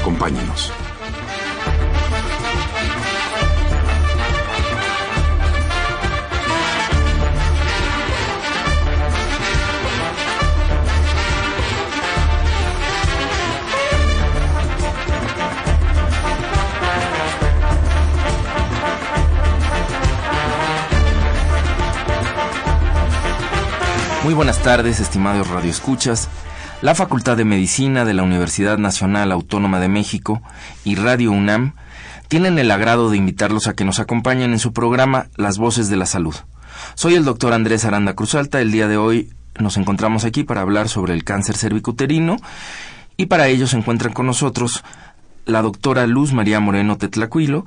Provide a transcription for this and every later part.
Acompáñenos. Muy buenas tardes, estimados radioescuchas. La Facultad de Medicina de la Universidad Nacional Autónoma de México y Radio UNAM tienen el agrado de invitarlos a que nos acompañen en su programa Las Voces de la Salud. Soy el doctor Andrés Aranda Cruzalta. El día de hoy nos encontramos aquí para hablar sobre el cáncer cervicuterino y para ello se encuentran con nosotros la doctora Luz María Moreno Tetlacuilo,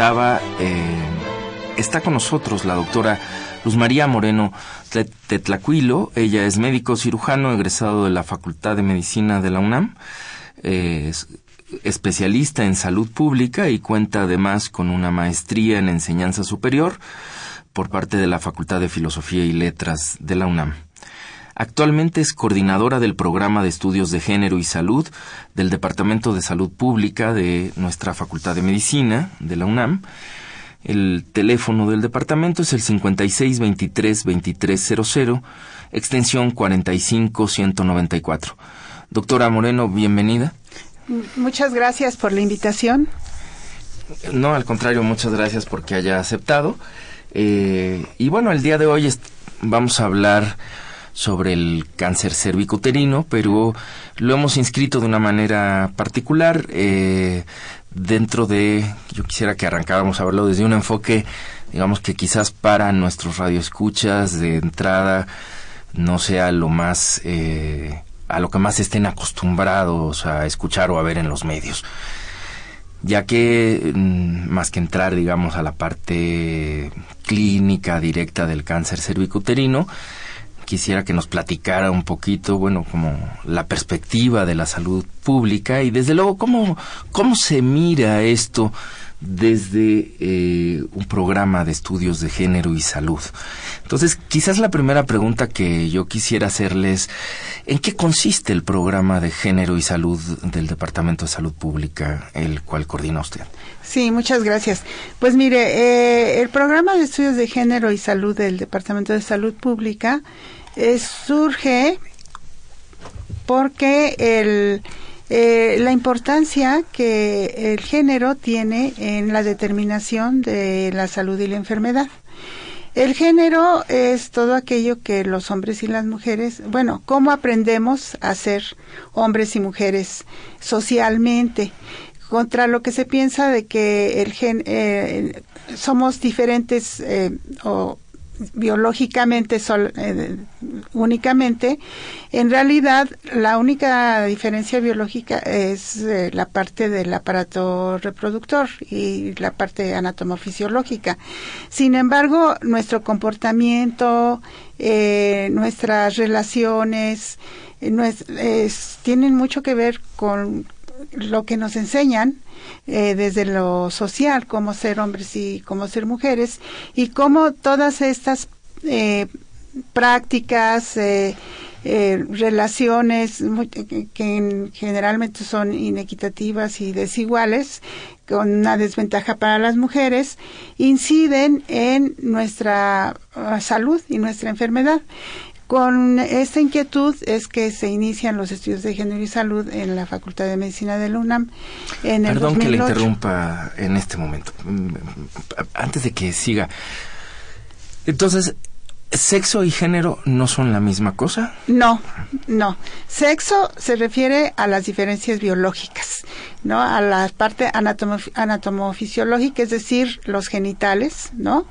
Eh, está con nosotros la doctora Luz María Moreno Tetlacuilo. Ella es médico cirujano egresado de la Facultad de Medicina de la UNAM, es especialista en salud pública y cuenta además con una maestría en enseñanza superior por parte de la Facultad de Filosofía y Letras de la UNAM. Actualmente es coordinadora del programa de estudios de género y salud del Departamento de Salud Pública de nuestra Facultad de Medicina de la UNAM. El teléfono del departamento es el 5623-2300, extensión 45194. Doctora Moreno, bienvenida. Muchas gracias por la invitación. No, al contrario, muchas gracias porque haya aceptado. Eh, y bueno, el día de hoy vamos a hablar sobre el cáncer cervicuterino, pero lo hemos inscrito de una manera particular eh, dentro de, yo quisiera que arrancáramos a verlo desde un enfoque, digamos que quizás para nuestros radioescuchas de entrada no sea lo más, eh, a lo que más estén acostumbrados a escuchar o a ver en los medios ya que mm, más que entrar, digamos, a la parte clínica directa del cáncer cervicuterino, quisiera que nos platicara un poquito, bueno, como la perspectiva de la salud pública y desde luego cómo, cómo se mira esto desde eh, un programa de estudios de género y salud. Entonces, quizás la primera pregunta que yo quisiera hacerles, ¿en qué consiste el programa de género y salud del Departamento de Salud Pública, el cual coordina usted? Sí, muchas gracias. Pues mire, eh, el programa de estudios de género y salud del Departamento de Salud Pública surge porque el, eh, la importancia que el género tiene en la determinación de la salud y la enfermedad. El género es todo aquello que los hombres y las mujeres, bueno, cómo aprendemos a ser hombres y mujeres socialmente, contra lo que se piensa de que el gen, eh, somos diferentes eh, o biológicamente sol, eh, únicamente, en realidad la única diferencia biológica es eh, la parte del aparato reproductor y la parte anatomofisiológica. Sin embargo, nuestro comportamiento, eh, nuestras relaciones, tienen mucho que ver con lo que nos enseñan eh, desde lo social, cómo ser hombres y cómo ser mujeres, y cómo todas estas eh, prácticas, eh, relaciones que generalmente son inequitativas y desiguales, con una desventaja para las mujeres, inciden en nuestra ah, salud y nuestra enfermedad. Con esta inquietud es que se inician los estudios de género y salud en la Facultad de Medicina de la UNAM. En Perdón que le interrumpa en este momento. Antes de que siga. Entonces, ¿Sexo y género no son la misma cosa? No, no. Sexo se refiere a las diferencias biológicas, ¿no? A la parte anatomofisiológica, es decir, los genitales, ¿no?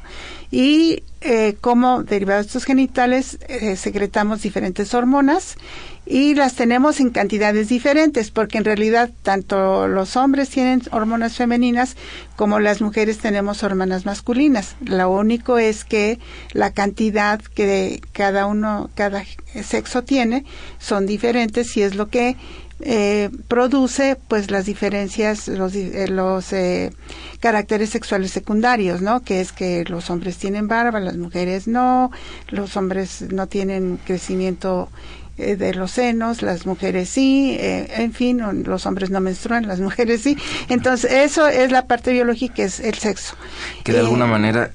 Y eh, como derivados de estos genitales eh, secretamos diferentes hormonas y las tenemos en cantidades diferentes porque en realidad tanto los hombres tienen hormonas femeninas como las mujeres tenemos hormonas masculinas. Lo único es que la cantidad que cada uno, cada sexo tiene son diferentes y es lo que eh, produce pues las diferencias, los, eh, los eh, caracteres sexuales secundarios, ¿no? Que es que los hombres tienen barba, las mujeres no, los hombres no tienen crecimiento eh, de los senos, las mujeres sí, eh, en fin, los hombres no menstruan, las mujeres sí. Entonces, eso es la parte biológica, es el sexo. Que de alguna manera,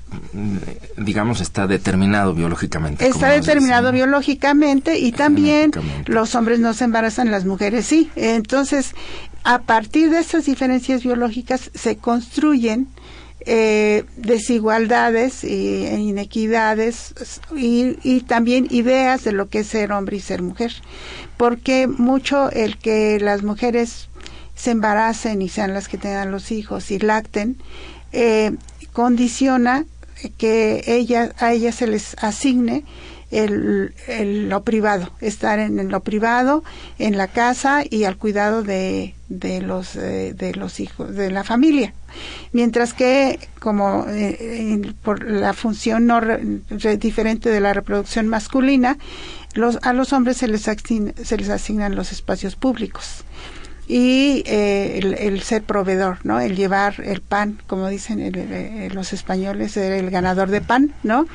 digamos, está determinado biológicamente. Está determinado biológicamente y también los hombres no se embarazan, las mujeres sí. Entonces, a partir de estas diferencias biológicas se construyen eh, desigualdades e inequidades y, y, también ideas de lo que es ser hombre y ser mujer. Porque mucho el que las mujeres se embaracen y sean las que tengan los hijos y lacten, eh, condiciona que ella, a ellas se les asigne el, lo privado, estar en, lo privado, en la casa y al cuidado de, de los, eh, de los hijos, de la familia. Mientras que, como eh, por la función no diferente de la reproducción masculina, los, a los hombres se les, se les asignan los espacios públicos y eh, el, ser proveedor, ¿no? El llevar el pan, como dicen los españoles, el ganador de pan, ¿no?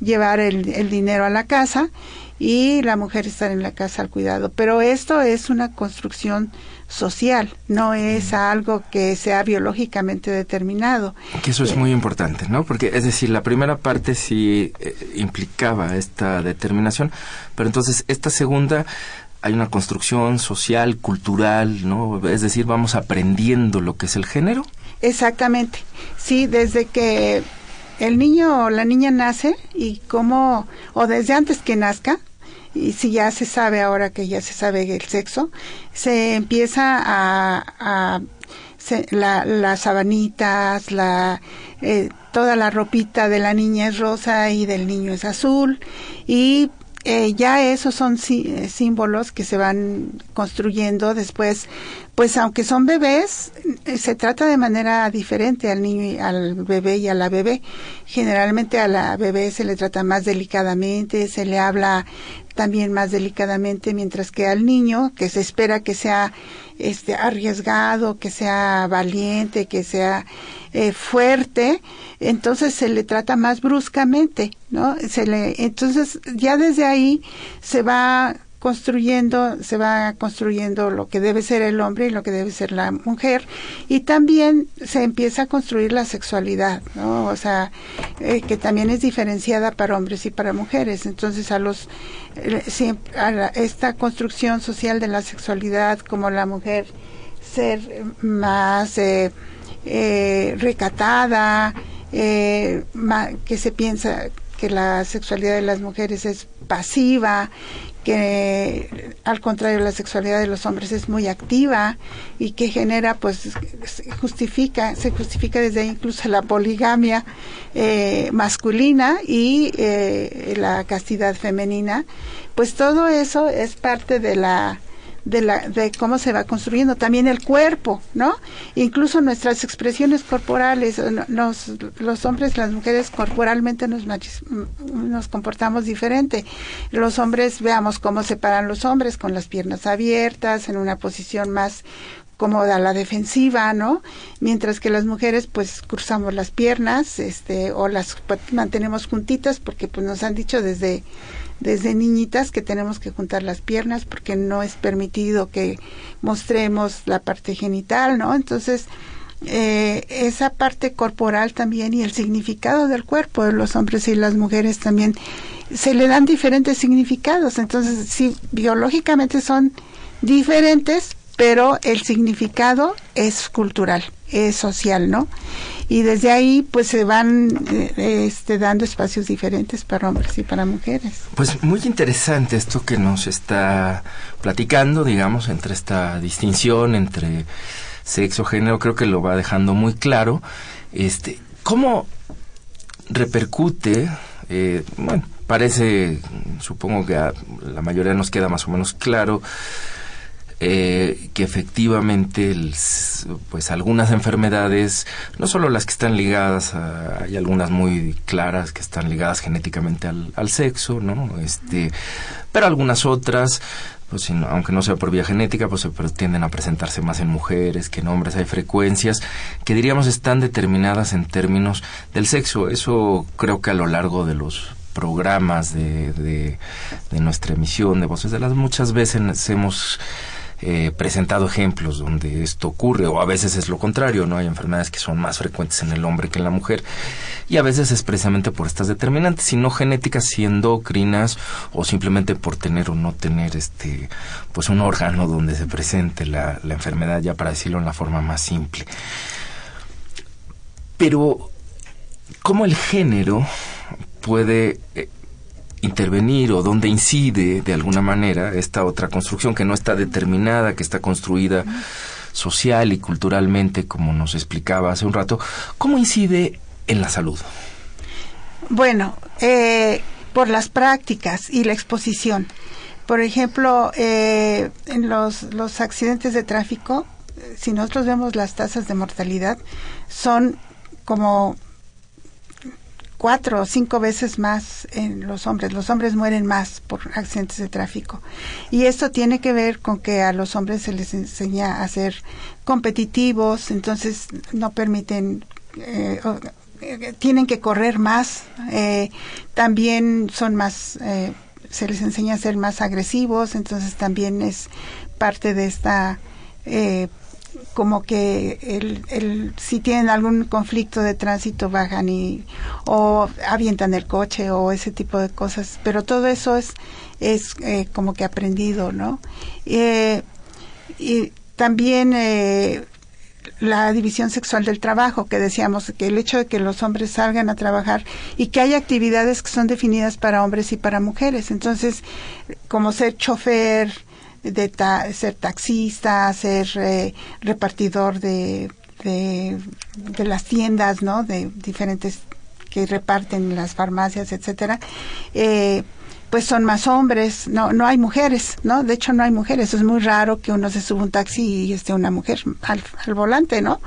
Llevar el, el, dinero a la casa y la mujer estar en la casa al cuidado. Pero esto es una construcción social, no es algo que sea biológicamente determinado. Que eso es muy importante, ¿no? Porque, es decir, la primera parte sí eh, implicaba esta determinación, pero entonces esta segunda hay una construcción social, cultural, ¿no? Es decir, vamos aprendiendo lo que es el género. Exactamente. Sí, desde que el niño o la niña nace y cómo, o desde antes que nazca, y si ya se sabe ahora que ya se sabe el sexo, se empieza a, la, las sabanitas, la, eh, toda la ropita de la niña es rosa y del niño es azul y eh, ya esos son sí, símbolos que se van construyendo después, pues aunque son bebés, eh, se trata de manera diferente al niño, y al bebé y a la bebé. Generalmente a la bebé se le trata más delicadamente, se le habla también más delicadamente, mientras que al niño, que se espera que sea este arriesgado, que sea valiente, que sea eh, fuerte, entonces se le trata más bruscamente, ¿no? Se le, entonces ya desde ahí se va construyendo, se va construyendo lo que debe ser el hombre y lo que debe ser la mujer, y también se empieza a construir la sexualidad, ¿no? O sea, eh, que también es diferenciada para hombres y para mujeres. Entonces, a los, eh, a esta construcción social de la sexualidad como la mujer ser más eh, recatada, que se piensa que la sexualidad de las mujeres es pasiva, que al contrario la sexualidad de los hombres es muy activa y que genera pues justifica se justifica desde ahí incluso la poligamia eh, masculina y eh, la castidad femenina. Pues todo eso es parte de la de, la, de cómo se va construyendo también el cuerpo, ¿no? Incluso nuestras expresiones corporales, nos, los hombres las mujeres corporalmente nos, nos comportamos diferente. Los hombres, veamos cómo se paran los hombres con las piernas abiertas, en una posición más cómoda la defensiva, ¿no? Mientras que las mujeres pues cruzamos las piernas, este, o las mantenemos juntitas porque pues nos han dicho desde desde niñitas que tenemos que juntar las piernas porque no es permitido que mostremos la parte genital, ¿no? Entonces, eh, esa parte corporal también y el significado del cuerpo de los hombres y las mujeres también se le dan diferentes significados. Entonces, sí, biológicamente son diferentes, pero el significado es cultural, es social, ¿no? Y desde ahí pues se van eh, este, dando espacios diferentes para hombres y para mujeres. Pues muy interesante esto que nos está platicando, digamos, entre esta distinción entre sexo, género, creo que lo va dejando muy claro. Este, ¿Cómo repercute, eh, bueno, parece, supongo que a la mayoría nos queda más o menos claro, eh, que efectivamente pues algunas enfermedades, no solo las que están ligadas, hay algunas muy claras que están ligadas genéticamente al, sexo, ¿no? Este, pero algunas otras pues aunque no sea por vía genética, pues pero tienden a presentarse más en mujeres que en hombres. Hay frecuencias que diríamos están determinadas en términos del sexo. Eso creo que a lo largo de los programas de, de, de nuestra emisión de Voces de las muchas veces hemos eh, presentado ejemplos donde esto ocurre, o a veces es lo contrario, ¿no? Hay enfermedades que son más frecuentes en el hombre que en la mujer, y a veces es precisamente por estas determinantes, si no genéticas, si endocrinas, o simplemente por tener o no tener este, pues un órgano donde se presente la, la enfermedad, ya para decirlo en la forma más simple. Pero, ¿cómo el género puede eh, intervenir o dónde incide de alguna manera esta otra construcción que no está determinada, que está construida social y culturalmente, como nos explicaba hace un rato, ¿cómo incide en la salud? Bueno, eh, por las prácticas y la exposición. Por ejemplo, eh, en los, los accidentes de tráfico, si nosotros vemos las tasas de mortalidad, son como cuatro o cinco veces más en los hombres. Los hombres mueren más por accidentes de tráfico. Y esto tiene que ver con que a los hombres se les enseña a ser competitivos, entonces no permiten, eh, eh, tienen que correr más, eh, también son más, se les enseña a ser más agresivos, entonces también es parte de esta como que el, el, si tienen algún conflicto de tránsito bajan y o avientan el coche o ese tipo de cosas pero todo eso es es eh, como que aprendido no eh, y también eh, la división sexual del trabajo, que decíamos que el hecho de que los hombres salgan a trabajar y que hay actividades que son definidas para hombres y para mujeres. Entonces, como ser chofer, de ser taxista, ser eh, repartidor de, de, las tiendas, ¿no? De diferentes que reparten las farmacias, etcétera. Eh, pues son más hombres, no no hay mujeres, ¿no? De hecho no hay mujeres, es muy raro que uno se suba un taxi y esté una mujer al, volante, ¿no?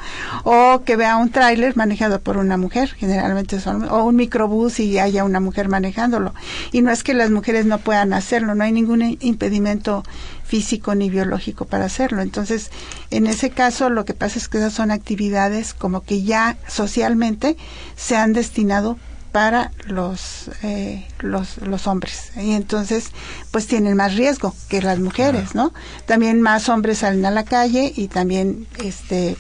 O que vea un tráiler manejado por una mujer, generalmente son o un microbús y haya una mujer manejándolo. Y no es que las mujeres no puedan hacerlo, no hay ningún impedimento físico ni biológico para hacerlo. Entonces, en ese caso lo que pasa es que esas son actividades como que ya socialmente se han destinado para los, eh, los, los hombres. Y entonces, pues tienen más riesgo que las mujeres, ¿no? También más hombres salen a la calle y también este,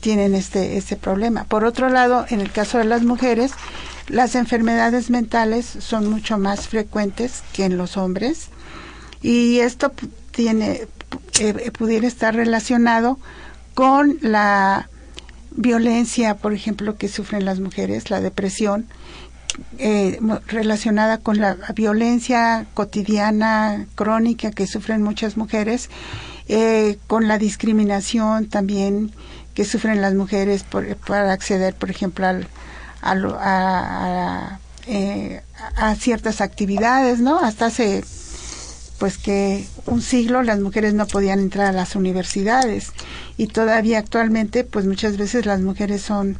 tienen este, este problema. Por otro lado, en el caso de las mujeres, las enfermedades mentales son mucho más frecuentes que en los hombres y esto tiene eh, pudiera estar relacionado con la violencia, por ejemplo, que sufren las mujeres, la depresión, eh, relacionada con la violencia cotidiana crónica que sufren muchas mujeres, eh, con la discriminación también que sufren las mujeres por, para acceder, por ejemplo, al, a, eh, a, ciertas actividades, ¿no? Hasta hace, pues que un siglo las mujeres no podían entrar a las universidades y todavía actualmente, pues muchas veces las mujeres son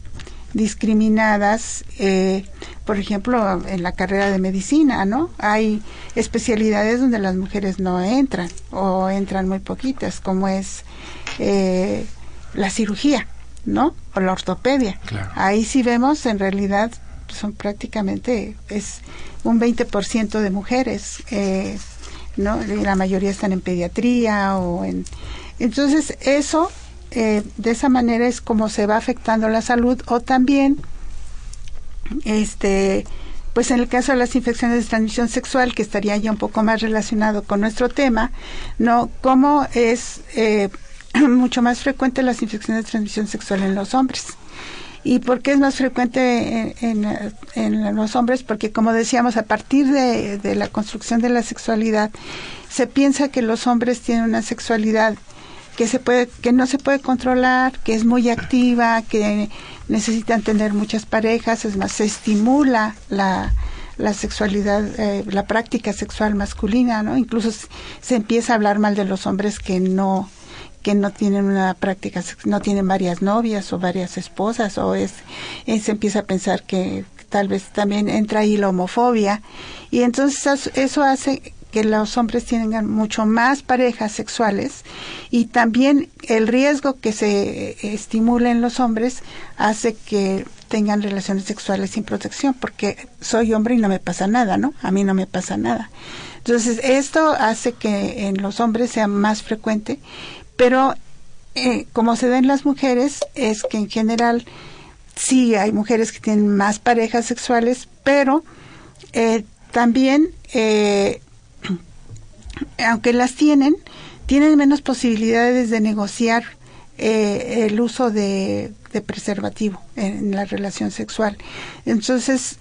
discriminadas, eh, por ejemplo, en la carrera de medicina, ¿no? Hay especialidades donde las mujeres no entran o entran muy poquitas, como es eh, la cirugía, ¿no? O la ortopedia. Ahí sí vemos, en realidad, son prácticamente, es un 20% de mujeres, eh, ¿no? la mayoría están en pediatría o en... Entonces, eso eh, de esa manera es como se va afectando la salud o también este pues en el caso de las infecciones de transmisión sexual que estaría ya un poco más relacionado con nuestro tema no cómo es eh, mucho más frecuente las infecciones de transmisión sexual en los hombres ¿Y por qué es más frecuente en, en, los hombres? Porque, como decíamos, a partir de, la construcción de la sexualidad, se piensa que los hombres tienen una sexualidad que se puede que no se puede controlar que es muy activa que necesitan tener muchas parejas es más se estimula la la sexualidad eh, la práctica sexual masculina no incluso se empieza a hablar mal de los hombres que no que no tienen una práctica no tienen varias novias o varias esposas o es, se empieza a pensar que tal vez también entra ahí la homofobia y entonces eso hace que los hombres tengan mucho más parejas sexuales y también el riesgo que se estimula en los hombres hace que tengan relaciones sexuales sin protección porque soy hombre y no me pasa nada, ¿no? A mí no me pasa nada. Entonces, esto hace que en los hombres sea más frecuente, pero eh, como se da en las mujeres es que en general sí hay mujeres que tienen más parejas sexuales, pero eh, también eh, aunque las tienen, tienen menos posibilidades de negociar eh, el uso de, preservativo en la relación sexual. Entonces,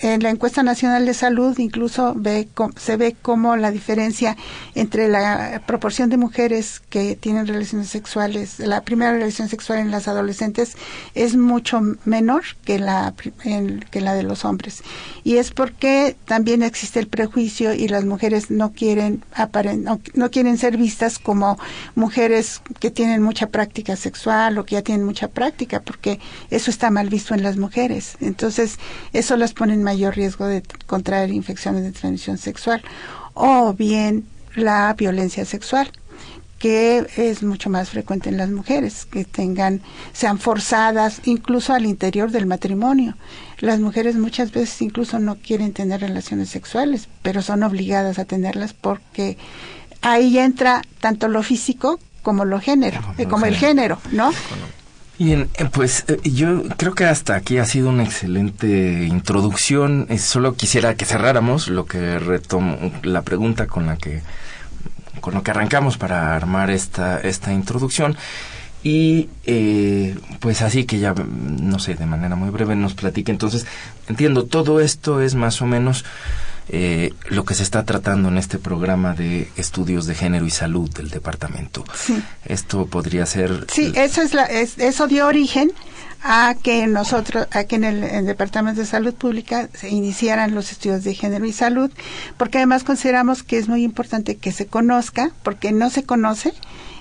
en la encuesta nacional de salud incluso ve, se ve como la diferencia entre la proporción de mujeres que tienen relaciones sexuales, la primera relación sexual en las adolescentes es mucho menor que la, que la de los hombres. Y es porque también existe el prejuicio y las mujeres no quieren, no, no quieren ser vistas como mujeres que tienen mucha práctica sexual o que ya tienen mucha práctica, porque eso está mal visto en las mujeres. Entonces, eso las pone en mayor riesgo de contraer infecciones de transmisión sexual o bien la violencia sexual que es mucho más frecuente en las mujeres, que tengan, sean forzadas incluso al interior del matrimonio. Las mujeres muchas veces incluso no quieren tener relaciones sexuales, pero son obligadas a tenerlas porque ahí entra tanto lo físico como lo género, eh, como el género, ¿no? Bien, eh, pues eh, yo creo que hasta aquí ha sido una excelente introducción. Eh, solo quisiera que cerráramos lo que retomo, la pregunta con la que con lo que arrancamos para armar esta esta introducción y pues así que ya no sé de manera muy breve nos platique entonces entiendo todo esto es más o menos eh, lo que se está tratando en este programa de estudios de género y salud del departamento. Sí. Esto podría ser. Sí, eso es, la, eso dio origen a que nosotros, a que en el, Departamento de Salud Pública se iniciaran los estudios de género y salud, porque además consideramos que es muy importante que se conozca, porque no se conoce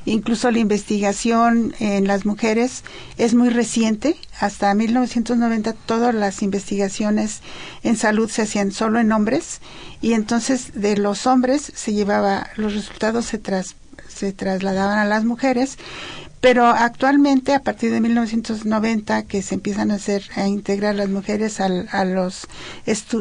Incluso la investigación en las mujeres es muy reciente. Hasta 1990 todas las investigaciones en salud se hacían solo en hombres y entonces de los hombres se llevaba, los resultados se, tras, se trasladaban a las mujeres pero actualmente a partir de 1990 que se empiezan a hacer a integrar las mujeres al, a los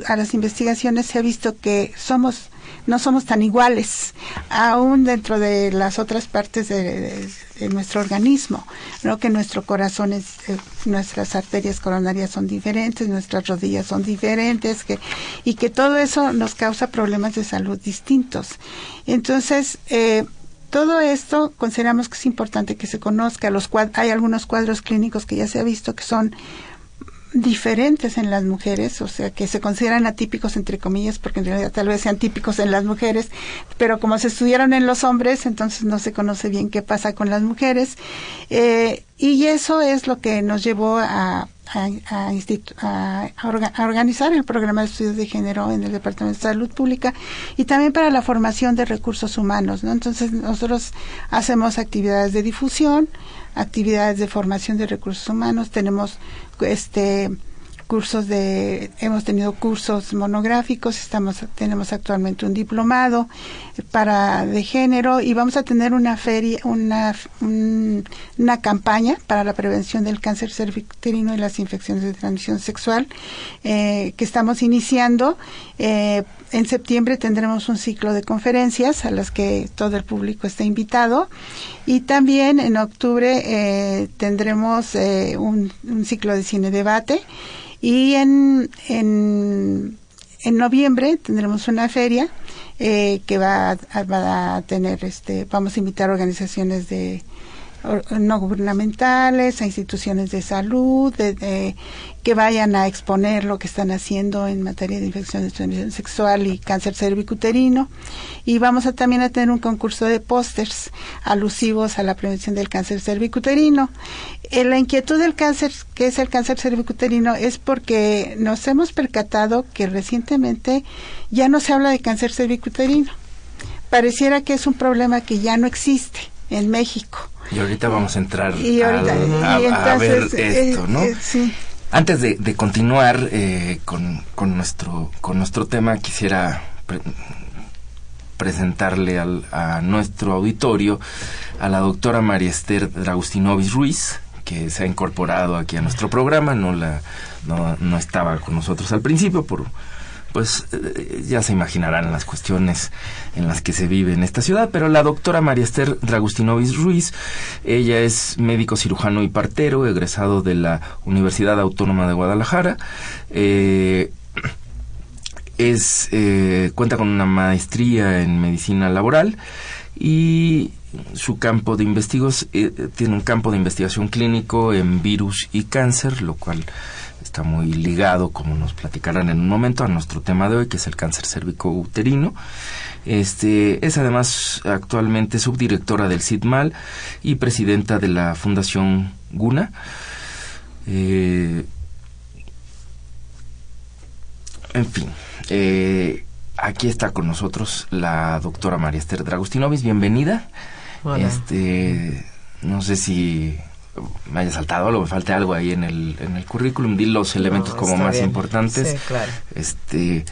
a las investigaciones se ha visto que somos no somos tan iguales, aún dentro de las otras partes de, nuestro organismo, ¿no? que nuestro corazón es, eh, nuestras arterias coronarias son diferentes, nuestras rodillas son diferentes, que, y que todo eso nos causa problemas de salud distintos. Entonces, eh, todo esto consideramos que es importante que se conozca. Los hay algunos cuadros clínicos que ya se ha visto que son diferentes en las mujeres, o sea, que se consideran atípicos entre comillas, porque en realidad tal vez sean típicos en las mujeres, pero como se estudiaron en los hombres, entonces no se conoce bien qué pasa con las mujeres. Eh, y eso es lo que nos llevó a, a, organizar el programa de estudios de género en el Departamento de Salud Pública y también para la formación de recursos humanos. ¿no? Entonces nosotros hacemos actividades de difusión, actividades de formación de recursos humanos, tenemos este cursos de hemos tenido cursos monográficos estamos tenemos actualmente un diplomado para de género y vamos a tener una feria una una campaña para la prevención del cáncer cervicouterino y las infecciones de transmisión sexual eh, que estamos iniciando eh, en septiembre tendremos un ciclo de conferencias a las que todo el público está invitado. Y también en octubre eh, tendremos un, un ciclo de cine debate. Y en, en, en noviembre tendremos una feria eh, que va a, va a tener, este, vamos a invitar organizaciones de no gubernamentales, a instituciones de salud, de, que vayan a exponer lo que están haciendo en materia de infecciones de sexual y cáncer cervicuterino. Y vamos a también a tener un concurso de pósters alusivos a la prevención del cáncer cervicuterino. Eh, la inquietud del cáncer, que es el cáncer cervicuterino, es porque nos hemos percatado que recientemente ya no se habla de cáncer cervicuterino. Pareciera que es un problema que ya no existe en México y ahorita vamos a entrar a, ver esto, ¿no? Eh, sí. Antes de, continuar eh, con, con, nuestro, con nuestro tema, quisiera presentarle al, a nuestro auditorio a la doctora María Esther Draustinovis Ruiz, que se ha incorporado aquí a nuestro programa, no, la, no, no estaba con nosotros al principio por pues eh, ya se imaginarán las cuestiones en las que se vive en esta ciudad, pero la doctora María Esther Dragustinovis Ruiz, ella es médico cirujano y partero, egresado de la Universidad Autónoma de Guadalajara, eh, es, eh, cuenta con una maestría en medicina laboral y su campo de investigación tiene un campo de investigación clínico en virus y cáncer, lo cual está muy ligado, como nos platicarán en un momento, a nuestro tema de hoy, que es el cáncer cérvico-uterino. Este, es además actualmente subdirectora del CIDMAL y presidenta de la Fundación GUNA. Eh, en fin, eh, aquí está con nosotros la doctora María Esther Dragostinovis. Bienvenida. Este, no sé si me haya saltado algo, me falte algo ahí en el, en el currículum, di los elementos como más importantes. Sí, claro. Este,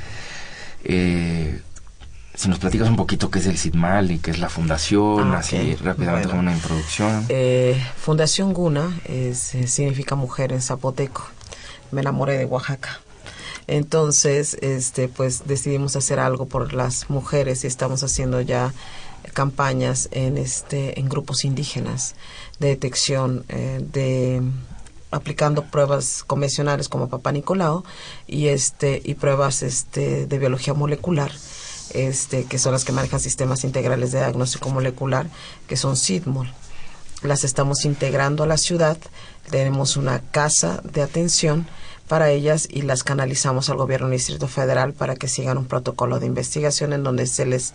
eh, si nos platicas un poquito qué es el CIDMAL y qué es la fundación, ah, así rápidamente como una introducción. Eh, fundación Guna es, eh, significa mujer en zapoteco. Me enamoré de Oaxaca. Entonces, este, pues decidimos hacer algo por las mujeres y estamos haciendo ya campañas en este en grupos indígenas de detección eh, de aplicando pruebas convencionales como Papá Nicolau y este y pruebas este de biología molecular este que son las que manejan sistemas integrales de diagnóstico molecular que son SIDMOL. Las estamos integrando a la ciudad tenemos una casa de atención para ellas y las canalizamos al gobierno del Distrito Federal para que sigan un protocolo de investigación en donde se les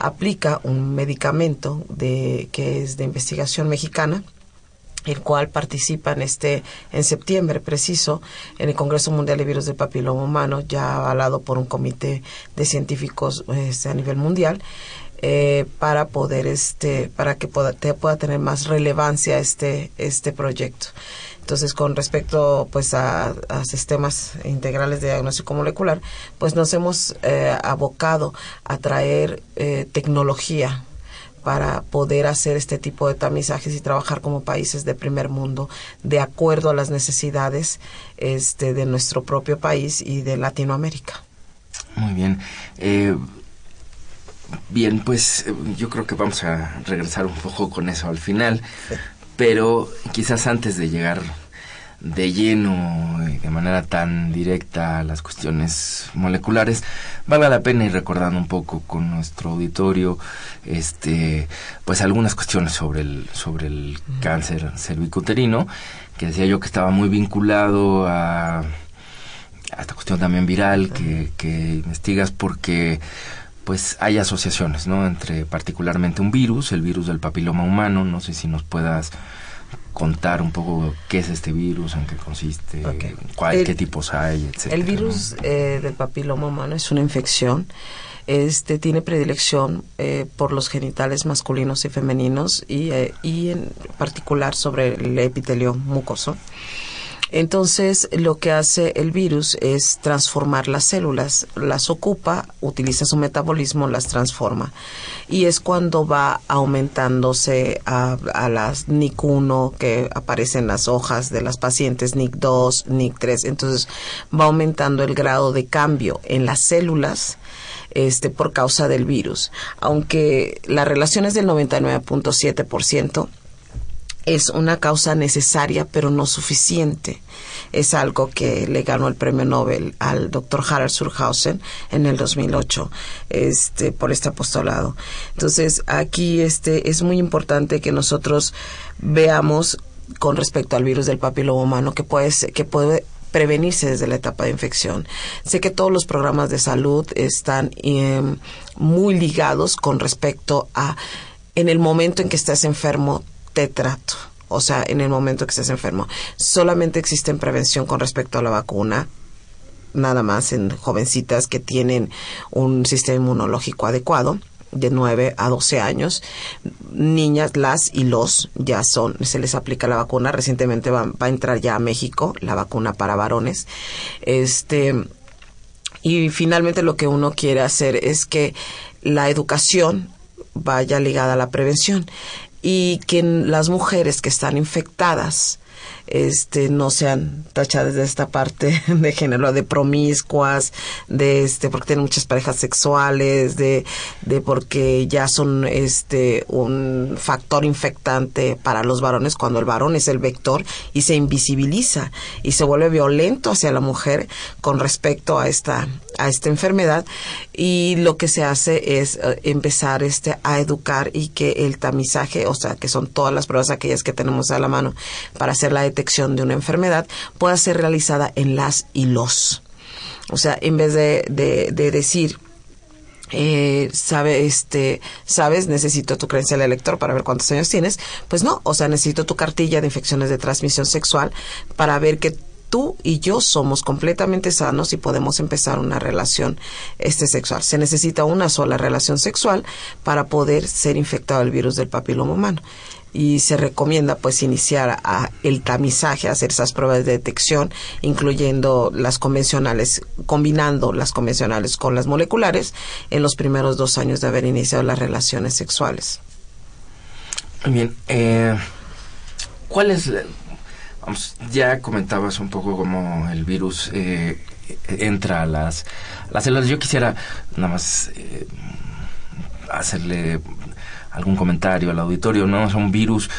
aplica un medicamento de, que es de investigación mexicana el cual participa en este en septiembre preciso en el Congreso Mundial de Virus del Papiloma Humano ya avalado por un comité de científicos este, a nivel mundial eh, para poder este para que pueda, pueda tener más relevancia este este proyecto entonces, con respecto pues a, sistemas integrales de diagnóstico molecular, pues nos hemos eh, abocado a traer eh, tecnología para poder hacer este tipo de tamizajes y trabajar como países de primer mundo de acuerdo a las necesidades este, de nuestro propio país y de Latinoamérica. Muy bien. Eh, bien, pues yo creo que vamos a regresar un poco con eso al final, pero quizás antes de llegar de lleno y de manera tan directa a las cuestiones moleculares, valga la pena ir recordando un poco con nuestro auditorio este pues algunas cuestiones sobre el sobre el cáncer cervicuterino que decía yo que estaba muy vinculado a, esta cuestión también viral que, que investigas porque pues hay asociaciones, ¿no? Entre particularmente un virus, el virus del papiloma humano, no sé si nos puedas contar un poco qué es este virus, en qué consiste, cuál, qué tipos hay, etc. El virus eh, del papiloma humano es una infección. Este tiene predilección eh, por los genitales masculinos y femeninos y, eh, y en particular sobre el epitelio mucoso. Entonces, lo que hace el virus es transformar las células, las ocupa, utiliza su metabolismo, las transforma. Y es cuando va aumentándose a, las NIC1 que aparecen en las hojas de las pacientes, NIC2, NIC3. Entonces, va aumentando el grado de cambio en las células este, por causa del virus. Aunque la relación es del 99.7%, es una causa necesaria pero no suficiente. Es algo que le ganó el premio Nobel al doctor Harald Surhausen en el 2008 este, por este apostolado. Entonces, aquí este, es muy importante que nosotros veamos con respecto al virus del papiloma humano que puede, que puede prevenirse desde la etapa de infección. Sé que todos los programas de salud están em, muy ligados con respecto a en el momento en que estás enfermo trato. O sea, en el momento que estés enfermo. Solamente existe prevención con respecto a la vacuna, nada más en jovencitas que tienen un sistema inmunológico adecuado de 9 a 12 años. Niñas, las y los ya son, se les aplica la vacuna. Recientemente va, va, a entrar ya a México la vacuna para varones. Este, y finalmente lo que uno quiere hacer es que la educación vaya ligada a la prevención y que las mujeres que están infectadas este no sean tachadas de esta parte de género de promiscuas de este porque tienen muchas parejas sexuales de, de porque ya son este un factor infectante para los varones cuando el varón es el vector y se invisibiliza y se vuelve violento hacia la mujer con respecto a esta a esta enfermedad y lo que se hace es eh, empezar este a educar y que el tamizaje o sea que son todas las pruebas aquellas que tenemos a la mano para hacer la detección de una enfermedad pueda ser realizada en las y los. O sea, en vez de, de, decir, eh, sabe, este, sabes, necesito tu credencial de elector para ver cuántos años tienes, pues no, o sea, necesito tu cartilla de infecciones de transmisión sexual para ver que tú y yo somos completamente sanos y podemos empezar una relación este sexual. Se necesita una sola relación sexual para poder ser infectado del virus del papiloma humano y se recomienda pues iniciar a el tamizaje, hacer esas pruebas de detección, incluyendo las convencionales, combinando las convencionales con las moleculares en los primeros dos años de haber iniciado las relaciones sexuales. Bien, eh, ¿cuál es? Vamos, ya comentabas un poco cómo el virus eh, entra a las, las células. Yo quisiera nada más eh, hacerle algún comentario al auditorio, no es un virus,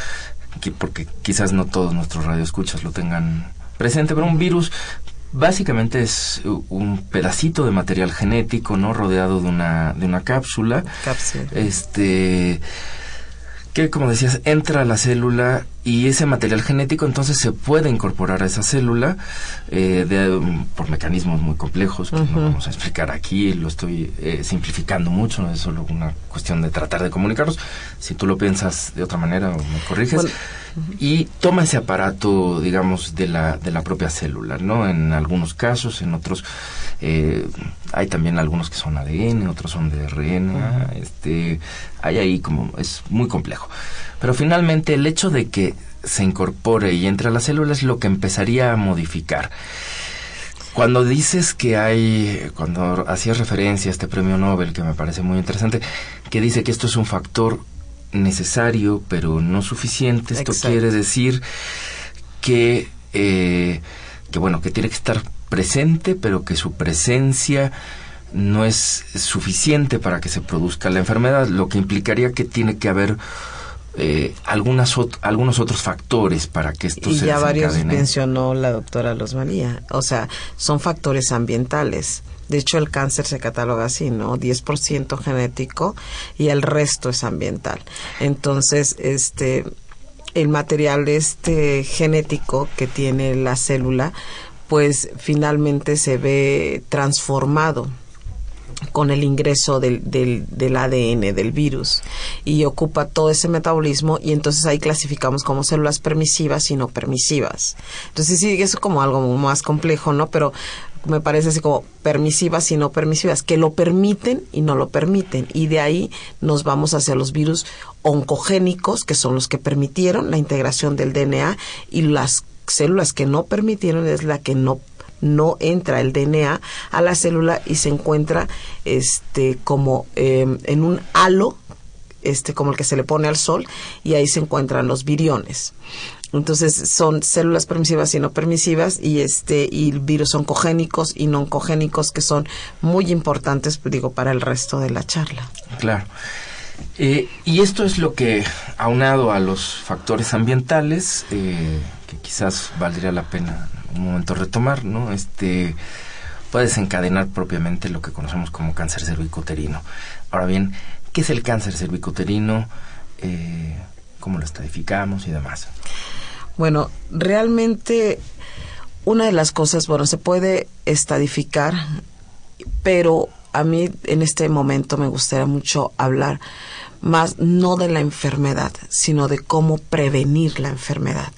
que, porque quizás no todos nuestros radioescuchas lo tengan presente, pero un virus básicamente es un pedacito de material genético, ¿no? Rodeado de una, de una cápsula. Cápsula. Este que como decías entra a la célula y ese material genético entonces se puede incorporar a esa célula eh, por mecanismos muy complejos que no vamos a explicar aquí lo estoy eh, simplificando mucho no es solo una cuestión de tratar de comunicarnos si tú lo piensas de otra manera me corriges. Y toma ese aparato digamos de la de la propia célula no en algunos casos en otros eh, hay también algunos que son ADN otros son de RNA este hay ahí como es muy complejo. Pero finalmente el hecho de que se incorpore y entre a la célula es lo que empezaría a modificar. Cuando dices que hay, cuando hacías referencia a este premio Nobel, que me parece muy interesante, que dice que esto es un factor necesario pero no suficiente, esto quiere decir que, eh, que bueno, que tiene que estar presente, pero que su presencia no es suficiente para que se produzca la enfermedad, lo que implicaría que tiene que haber eh, algunas algunos otros factores para que esto y se ya varios mencionó la doctora Los María o sea son factores ambientales. De hecho el cáncer se cataloga así no 10% genético y el resto es ambiental. Entonces este el material este genético que tiene la célula, pues finalmente se ve transformado con el ingreso del, del, del, ADN del virus y ocupa todo ese metabolismo y entonces ahí clasificamos como células permisivas y no permisivas. Entonces sí, eso es como algo más complejo, ¿no? Pero me parece así como permisivas y no permisivas, que lo permiten y no lo permiten. Y de ahí nos vamos hacia los virus oncogénicos, que son los que permitieron la integración del DNA, y las células que no permitieron es la que no no entra el DNA a la célula y se encuentra este como em, en un halo este como el que se le pone al sol y ahí se encuentran los viriones entonces son células permisivas y no permisivas y este y virus oncogénicos y no oncogénicos que son muy importantes, pues, digo, para el resto de la charla. Claro. Eh, y esto es lo que, aunado a los factores ambientales, eh, que quizás valdría la pena un momento retomar, ¿no? Este puede desencadenar propiamente lo que conocemos como cáncer cervicuterino. Ahora bien, ¿qué es el cáncer cervicuterino? Eh, ¿Cómo lo estadificamos y demás? Bueno, realmente una de las cosas, bueno, se puede estadificar, pero a mí en este momento me gustaría mucho hablar más no de la enfermedad, sino de cómo prevenir la enfermedad.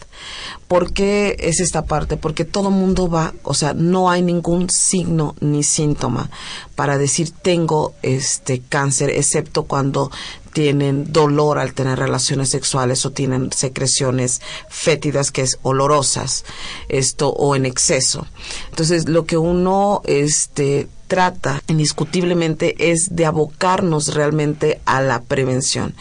¿Por qué es esta parte? Porque todo mundo va, o sea, no hay ningún signo ni síntoma para decir tengo este cáncer, excepto cuando tienen dolor al tener relaciones sexuales o tienen secreciones fétidas que es olorosas, esto o en exceso. Entonces, lo que uno este trata indiscutiblemente es de abocarnos realmente a la prevención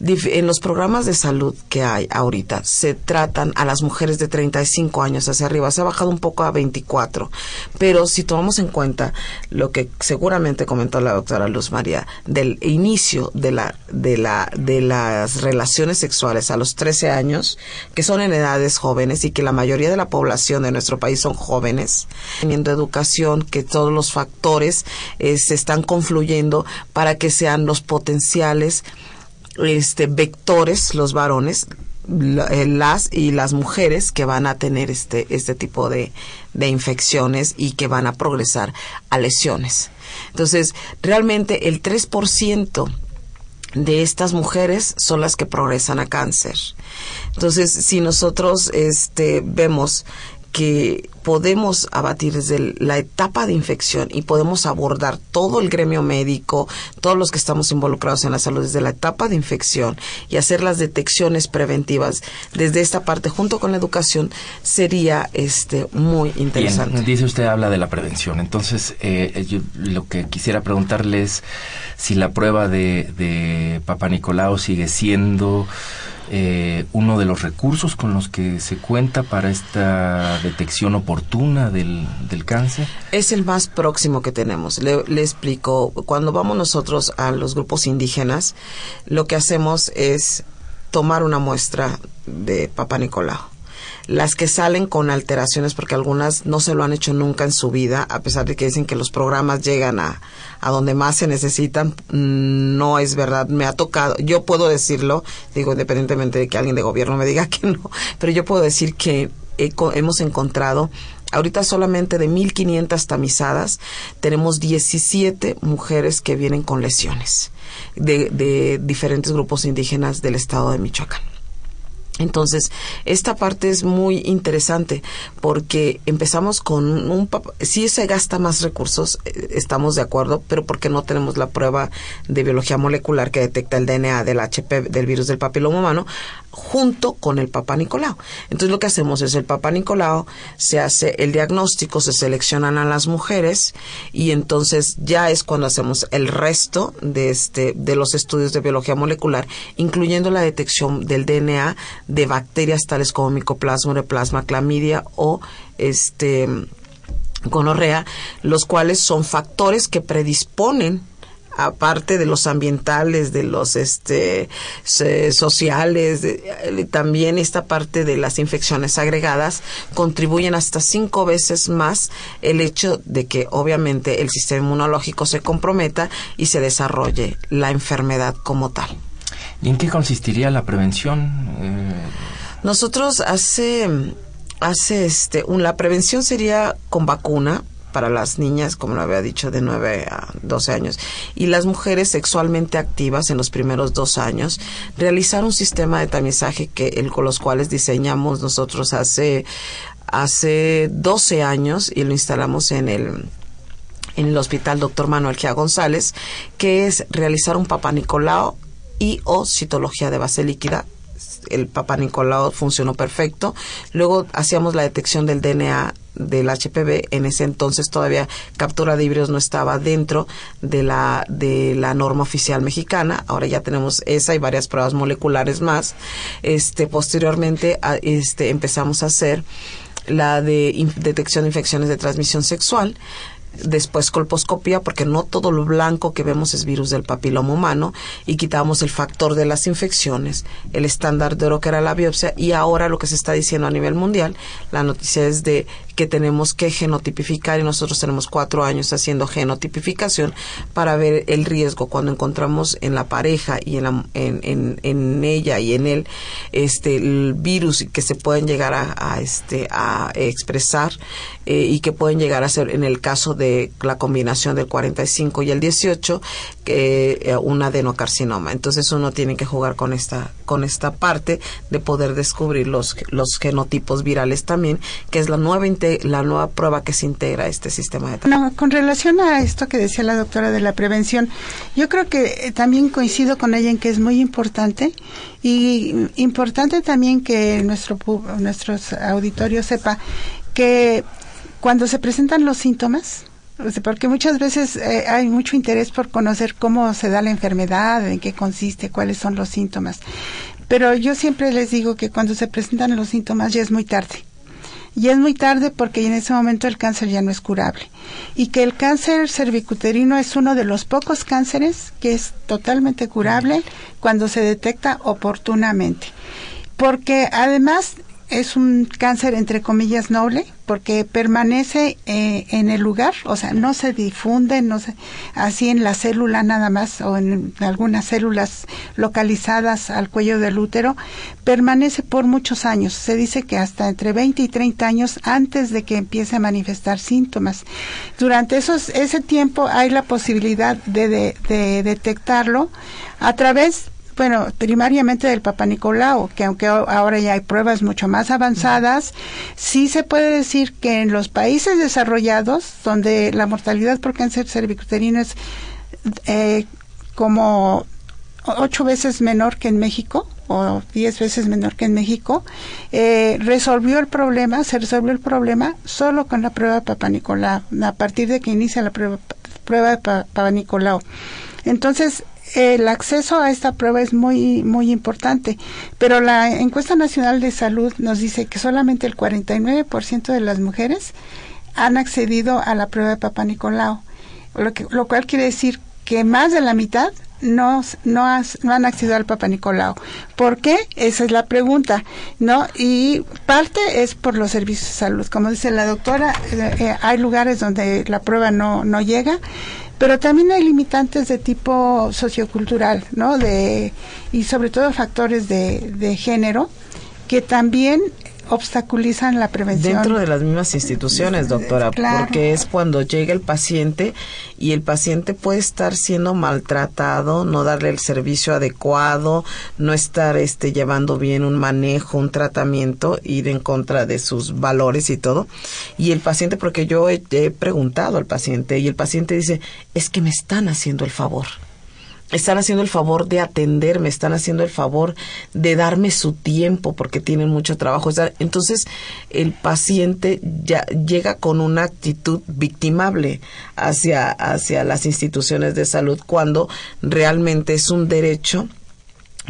en los programas de salud que hay ahorita se tratan a las mujeres de 35 años hacia arriba. Se ha bajado un poco a 24. Pero si tomamos en cuenta lo que seguramente comentó la doctora Luz María del inicio de la de la de las relaciones sexuales a los 13 años, que son en edades jóvenes y que la mayoría de la población de nuestro país son jóvenes, teniendo educación, que todos los factores eh, se están confluyendo para que sean los potenciales este, vectores, los varones, eh, las y las mujeres que van a tener este, este tipo de, de infecciones y que van a progresar a lesiones. Entonces, realmente el 3% de estas mujeres son las que progresan a cáncer. Entonces, si nosotros este, vemos que podemos abatir desde la etapa de infección y podemos abordar todo el gremio médico, todos los que estamos involucrados en la salud desde la etapa de infección y hacer las detecciones preventivas desde esta parte junto con la educación sería este muy interesante. dice usted habla de la prevención, entonces eh, yo lo que quisiera preguntarle es si la prueba de, de Papa Nicolau sigue siendo eh, uno de los recursos con los que se cuenta para esta detección oportuna del, del cáncer? Es el más próximo que tenemos. Le, le, explico, cuando vamos nosotros a los grupos indígenas, lo que hacemos es tomar una muestra de Papa Nicolau las que salen con alteraciones, porque algunas no se lo han hecho nunca en su vida, a pesar de que dicen que los programas llegan a, a donde más se necesitan, mm, no es verdad. Me ha tocado, yo puedo decirlo, digo, independientemente de que alguien de gobierno me diga que no, pero yo puedo decir que hemos encontrado Ahorita solamente de 1.500 tamizadas tenemos 17 mujeres que vienen con lesiones de, de diferentes grupos indígenas del estado de Michoacán. Entonces, esta parte es muy interesante porque empezamos con un... Sí se gasta más recursos, eh, estamos de acuerdo, pero porque no tenemos la prueba de biología molecular que detecta el DNA del HP, del virus del papiloma humano, junto con el Papa Nicolau. Entonces lo que hacemos es el Papa Nicolau, se hace el diagnóstico, se seleccionan a las mujeres y entonces ya es cuando hacemos el resto de este de los estudios de biología molecular, incluyendo la detección del DNA de bacterias tales como micoplasma, ureplasma, clamidia o este gonorrea, los cuales son factores que predisponen aparte de los ambientales, de los este sociales, eh, también esta parte de las infecciones agregadas contribuyen hasta cinco veces más el hecho de que obviamente el sistema inmunológico se comprometa y se desarrolle la enfermedad como tal. ¿Y en qué consistiría la prevención? Eh, Nosotros hace, hace este, un, la prevención sería con vacuna, para las niñas, como lo había dicho, de 9 a 12 años, y las mujeres sexualmente activas en los primeros dos años, realizar un sistema de tamizaje que el, con los cuales diseñamos nosotros hace, hace 12 años y lo instalamos en el en el Hospital Dr. Manuel Gia González, que es realizar un Papa Nicolau y o citología de base líquida el Papa Nicolau funcionó perfecto. Luego hacíamos la detección del DNA del HPV. En ese entonces todavía captura de híbridos no estaba dentro de la, de la norma oficial mexicana. Ahora ya tenemos esa y varias pruebas moleculares más. Este, posteriormente, este, empezamos a hacer la de detección de infecciones de transmisión sexual después colposcopía porque no todo lo blanco que vemos es virus del papiloma humano y quitamos el factor de las infecciones, el estándar de oro que era la biopsia y ahora lo que se está diciendo a nivel mundial, la noticia es de que tenemos que genotipificar y nosotros tenemos cuatro años haciendo genotipificación para ver el riesgo cuando encontramos en la pareja y en, en, en, ella y en él este el virus que se pueden llegar a, este a expresar eh, y que pueden llegar a ser en el caso de la combinación del 45 y el 18 que eh, un adenocarcinoma. Entonces uno tiene que jugar con esta con esta parte de poder descubrir los los genotipos virales también que es la nueva la nueva prueba que se integra a este sistema de no, con relación a esto que decía la doctora de la prevención, yo creo que eh, también coincido con ella en que es muy importante y importante también que nuestro nuestros auditorios sepa que cuando se presentan los síntomas, porque muchas veces eh, hay mucho interés por conocer cómo se da la enfermedad, en qué consiste, cuáles son los síntomas. Pero yo siempre les digo que cuando se presentan los síntomas ya es muy tarde. Y es muy tarde porque en ese momento el cáncer ya no es curable. Y que el cáncer cervicuterino es uno de los pocos cánceres que es totalmente curable cuando se detecta oportunamente. Porque además es un cáncer entre comillas noble porque permanece eh, en el lugar, o sea, no se difunde, no se, así en la célula nada más o en algunas células localizadas al cuello del útero, permanece por muchos años. Se dice que hasta entre 20 y 30 años antes de que empiece a manifestar síntomas. Durante esos, ese tiempo hay la posibilidad de, de, de detectarlo a través bueno, primariamente del Papa Nicolau, que aunque ahora ya hay pruebas mucho más avanzadas, sí se puede decir que en los países desarrollados, donde la mortalidad por cáncer cervicuterino es eh, como ocho veces menor que en México, o diez veces menor que en México, eh, resolvió el problema, se resolvió el problema solo con la prueba Papa Nicolau, a partir de que inicia la prueba, prueba de Papa Nicolau. Entonces, el acceso a esta prueba es muy muy importante, pero la encuesta nacional de salud nos dice que solamente el 49% de las mujeres han accedido a la prueba de Papá Nicolau, lo, que, lo cual quiere decir que más de la mitad no, no, han accedido al Papa Nicolau. ¿Por qué? Esa es la pregunta, ¿no? Y parte es por los servicios de salud. Como dice la doctora, eh, eh, hay lugares donde la prueba no, no llega pero también hay limitantes de tipo sociocultural, ¿no? De, y sobre todo factores de, de género que también obstaculizan la prevención. Dentro de las mismas instituciones, doctora, porque es cuando llega el paciente y el paciente puede estar siendo maltratado, no darle el servicio adecuado, no estar este llevando bien un manejo, un tratamiento, ir en contra de sus valores y todo. Y el paciente, porque yo he preguntado al paciente y el paciente dice, es que me están haciendo el favor están haciendo el favor de atenderme, están haciendo el favor de darme su tiempo porque tienen mucho trabajo. Entonces el paciente ya llega con una actitud victimable hacia, hacia las instituciones de salud cuando realmente es un derecho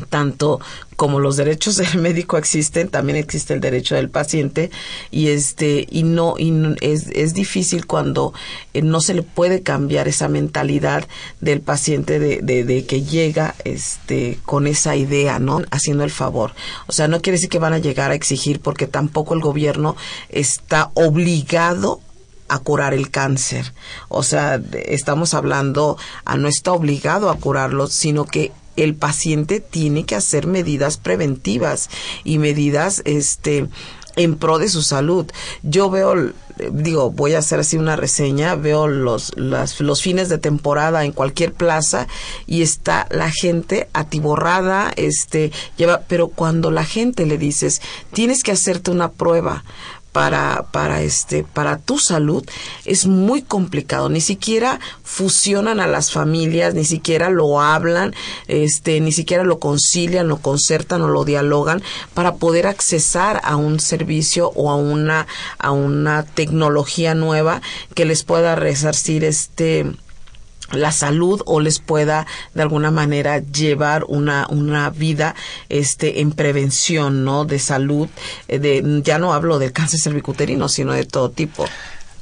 tanto como los derechos del médico existen, también existe el derecho del paciente y este y no y es, es difícil cuando eh, no se le puede cambiar esa mentalidad del paciente de, de, de, que llega este con esa idea, ¿no? Haciendo el favor. O sea, no quiere decir que van a llegar a exigir porque tampoco el gobierno está obligado a curar el cáncer. O sea, estamos hablando, a no está obligado a curarlo, sino que el paciente tiene que hacer medidas preventivas y medidas este en pro de su salud. Yo veo digo, voy a hacer así una reseña, veo los, los fines de temporada en cualquier plaza y está la gente atiborrada, este, lleva, pero cuando la gente le dices, tienes que hacerte una prueba, para, para este, para tu salud es muy complicado. Ni siquiera fusionan a las familias, ni siquiera lo hablan, este, ni siquiera lo concilian, lo concertan o lo dialogan para poder accesar a un servicio o a una, a una tecnología nueva que les pueda resarcir este, la salud o les pueda de alguna manera llevar una, una vida este en prevención no de salud eh, de ya no hablo del cáncer cervicuterino sino de todo tipo